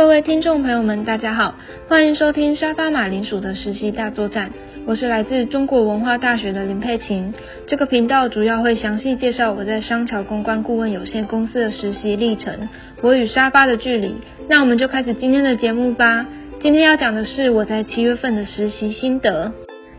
各位听众朋友们，大家好，欢迎收听沙发马铃薯的实习大作战。我是来自中国文化大学的林佩琴。这个频道主要会详细介绍我在商桥公关顾问有限公司的实习历程，我与沙发的距离。那我们就开始今天的节目吧。今天要讲的是我在七月份的实习心得。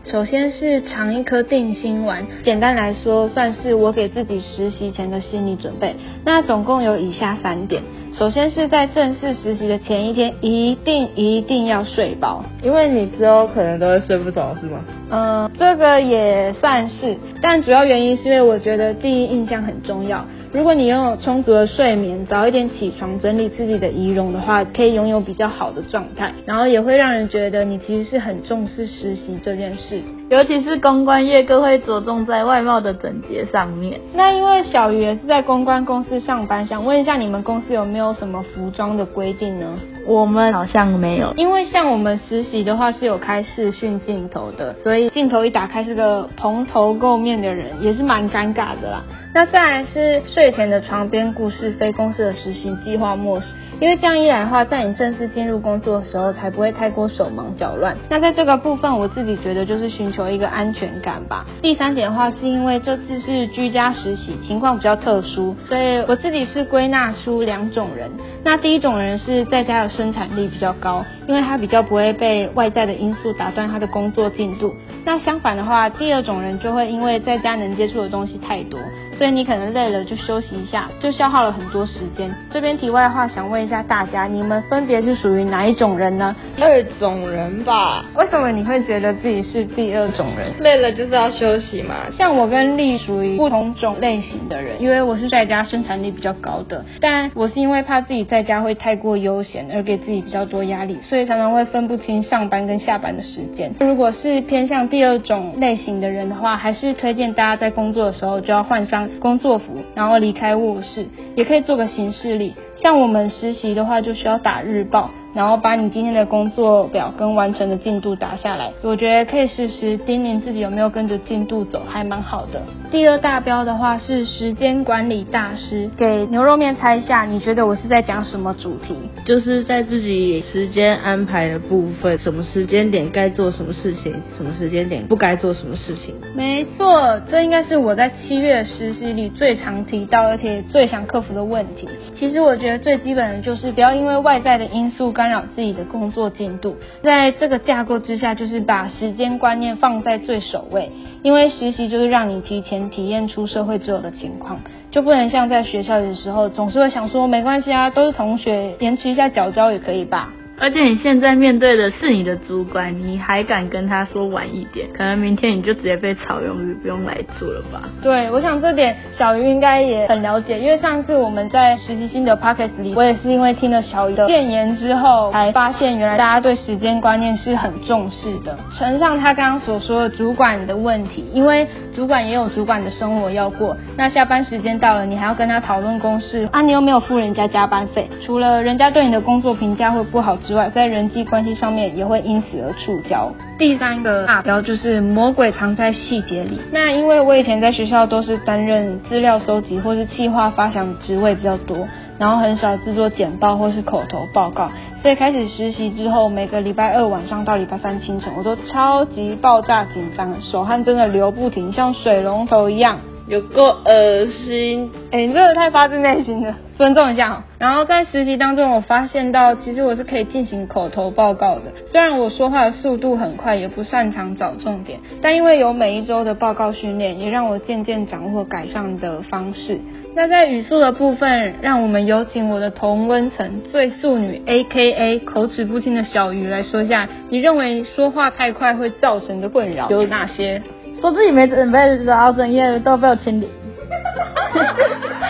首先是尝一颗定心丸，简单来说，算是我给自己实习前的心理准备。那总共有以下三点。首先是在正式实习的前一天，一定一定要睡饱，因为你之后可能都会睡不着，是吗？嗯，这个也算是，但主要原因是因为我觉得第一印象很重要。如果你拥有充足的睡眠，早一点起床整理自己的仪容的话，可以拥有比较好的状态，然后也会让人觉得你其实是很重视实习这件事。尤其是公关业，更会着重在外貌的整洁上面。那因为小鱼也是在公关公司上班，想问一下你们公司有没有什么服装的规定呢？我们好像没有，因为像我们实习的话是有开视讯镜头的，所以镜头一打开是个蓬头垢面的人，也是蛮尴尬的啦。那再来是睡前的床边故事，非公司的实习计划莫属。因为这样一来的话，在你正式进入工作的时候，才不会太过手忙脚乱。那在这个部分，我自己觉得就是寻求一个安全感吧。第三点的话，是因为这次是居家实习，情况比较特殊，所以我自己是归纳出两种人。那第一种人是在家的生产力比较高，因为他比较不会被外在的因素打断他的工作进度。那相反的话，第二种人就会因为在家能接触的东西太多。所以你可能累了就休息一下，就消耗了很多时间。这边题外话，想问一下大家，你们分别是属于哪一种人呢？二种人吧。为什么你会觉得自己是第二种人？累了就是要休息嘛。像我跟丽属于不同种类型的人，因为我是在家生产力比较高的，但我是因为怕自己在家会太过悠闲而给自己比较多压力，所以常常会分不清上班跟下班的时间。如果是偏向第二种类型的人的话，还是推荐大家在工作的时候就要换上。工作服，然后离开卧室，也可以做个行事例。像我们实习的话，就需要打日报。然后把你今天的工作表跟完成的进度打下来，我觉得可以时时叮咛自己有没有跟着进度走，还蛮好的。第二大标的话是时间管理大师，给牛肉面猜一下，你觉得我是在讲什么主题？就是在自己时间安排的部分，什么时间点该做什么事情，什么时间点不该做什么事情。没错，这应该是我在七月实习里最常提到，而且最想克服的问题。其实我觉得最基本的就是不要因为外在的因素干扰自己的工作进度，在这个架构之下，就是把时间观念放在最首位。因为实习就是让你提前体验出社会之后的情况，就不能像在学校的时候，总是会想说没关系啊，都是同学，延迟一下缴交也可以吧。而且你现在面对的是你的主管，你还敢跟他说晚一点？可能明天你就直接被炒鱿鱼，不用来做了吧？对，我想这点小鱼应该也很了解，因为上次我们在实习新的 p o c k e t 里，我也是因为听了小鱼的谏言之后，才发现原来大家对时间观念是很重视的。承上他刚刚所说的主管的问题，因为主管也有主管的生活要过，那下班时间到了，你还要跟他讨论公事啊，你又没有付人家加班费，除了人家对你的工作评价会不好之之外，在人际关系上面也会因此而触礁。第三个大标就是魔鬼藏在细节里。那因为我以前在学校都是担任资料搜集或是企划发想职位比较多，然后很少制作简报或是口头报告，所以开始实习之后，每个礼拜二晚上到礼拜三清晨，我都超级爆炸紧张，手汗真的流不停，像水龙头一样。有够恶心！哎，你这个太发自内心了，尊重一下。然后在实习当中，我发现到其实我是可以进行口头报告的。虽然我说话的速度很快，也不擅长找重点，但因为有每一周的报告训练，也让我渐渐掌握改善的方式。那在语速的部分，让我们有请我的同温层最素女 A.K.A 口齿不清的小鱼来说一下，你认为说话太快会造成的困扰有哪些？说自己没准备，然后整夜都被我清理。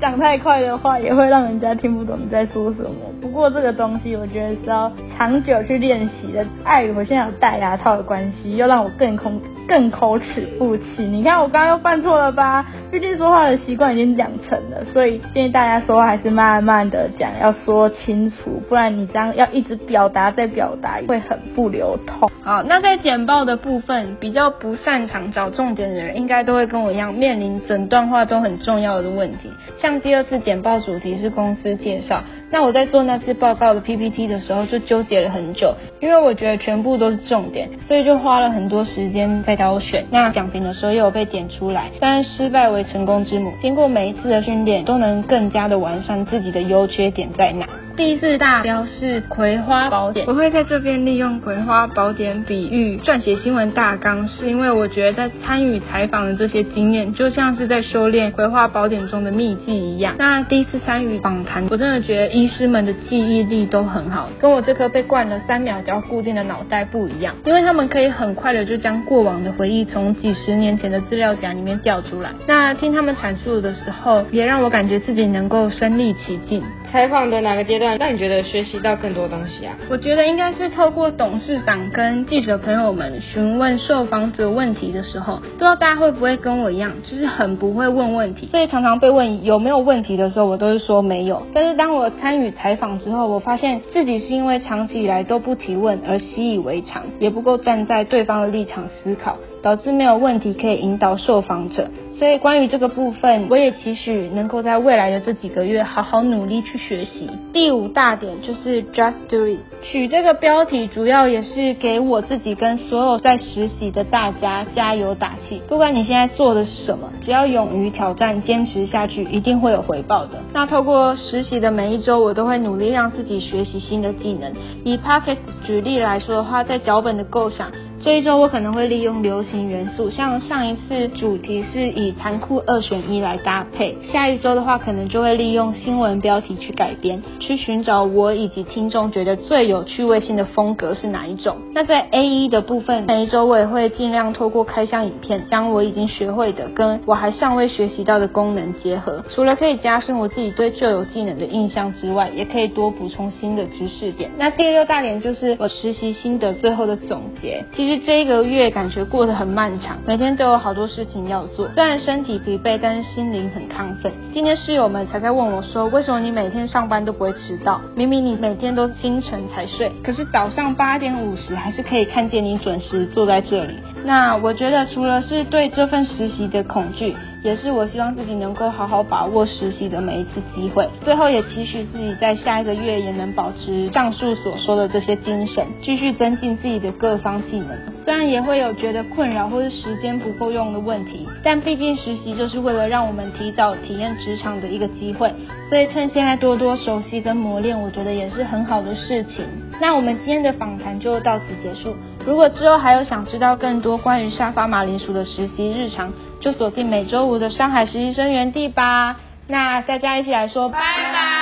讲太快的话，也会让人家听不懂你在说什么。不过这个东西，我觉得是要长久去练习的。碍于我现在有戴牙套的关系，又让我更空更口齿不清。你看我刚刚又犯错了吧？毕竟说话的习惯已经养成了，所以建议大家说话还是慢慢的讲，要说清楚，不然你这样要一直表达再表达，会很不流通。好，那在简报的部分，比较不擅长找重点的人，应该都会跟我一样面临整段话都很重要的问题。像第二次简报主题是公司介绍，那我在做那次报告的 PPT 的时候就纠结了很久，因为我觉得全部都是重点，所以就花了很多时间在挑选。那讲评的时候又有被点出来，但是失败为成功之母，经过每一次的训练，都能更加的完善自己的优缺点在哪。第四大标是《葵花宝典》，我会在这边利用《葵花宝典》比喻撰写新闻大纲，是因为我觉得在参与采访的这些经验，就像是在修炼《葵花宝典》中的秘技一样。那第一次参与访谈，我真的觉得医师们的记忆力都很好，跟我这颗被灌了三秒就要固定的脑袋不一样，因为他们可以很快的就将过往的回忆从几十年前的资料夹里面调出来。那听他们阐述的时候，也让我感觉自己能够身临其境。采访的哪个阶段让你觉得学习到更多东西啊？我觉得应该是透过董事长跟记者朋友们询问受访者问题的时候，不知道大家会不会跟我一样，就是很不会问问题，所以常常被问有没有问题的时候，我都是说没有。但是当我参与采访之后，我发现自己是因为长期以来都不提问而习以为常，也不够站在对方的立场思考，导致没有问题可以引导受访者。所以关于这个部分，我也期许能够在未来的这几个月好好努力去学习。第五大点就是 Just Do It，取这个标题主要也是给我自己跟所有在实习的大家加油打气。不管你现在做的是什么，只要勇于挑战，坚持下去，一定会有回报的。那透过实习的每一周，我都会努力让自己学习新的技能。以 Pocket 举例来说的话，在脚本的构想。这一周我可能会利用流行元素，像上一次主题是以残酷二选一来搭配，下一周的话可能就会利用新闻标题去改编，去寻找我以及听众觉得最有趣味性的风格是哪一种。那在 A 一的部分，每一周我也会尽量透过开箱影片，将我已经学会的跟我还尚未学习到的功能结合，除了可以加深我自己对旧有技能的印象之外，也可以多补充新的知识点。那第六大点就是我实习心得最后的总结。其实这一个月感觉过得很漫长，每天都有好多事情要做。虽然身体疲惫，但是心灵很亢奋。今天室友们才在问我说，为什么你每天上班都不会迟到？明明你每天都清晨才睡，可是早上八点五十还是可以看见你准时坐在这里。那我觉得除了是对这份实习的恐惧。也是我希望自己能够好好把握实习的每一次机会，最后也期许自己在下一个月也能保持上述所说的这些精神，继续增进自己的各方技能。虽然也会有觉得困扰或是时间不够用的问题，但毕竟实习就是为了让我们提早体验职场的一个机会，所以趁现在多多熟悉跟磨练，我觉得也是很好的事情。那我们今天的访谈就到此结束。如果之后还有想知道更多关于沙发马铃薯的实习日常，就锁定每周五的上海实习生园地吧。那大家一起来说拜拜。